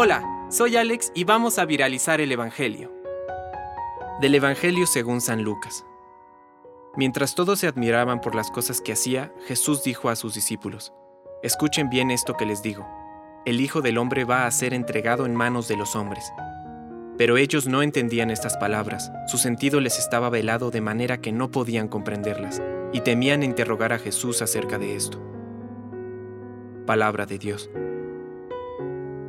Hola, soy Alex y vamos a viralizar el Evangelio. Del Evangelio según San Lucas. Mientras todos se admiraban por las cosas que hacía, Jesús dijo a sus discípulos, Escuchen bien esto que les digo. El Hijo del Hombre va a ser entregado en manos de los hombres. Pero ellos no entendían estas palabras, su sentido les estaba velado de manera que no podían comprenderlas, y temían interrogar a Jesús acerca de esto. Palabra de Dios.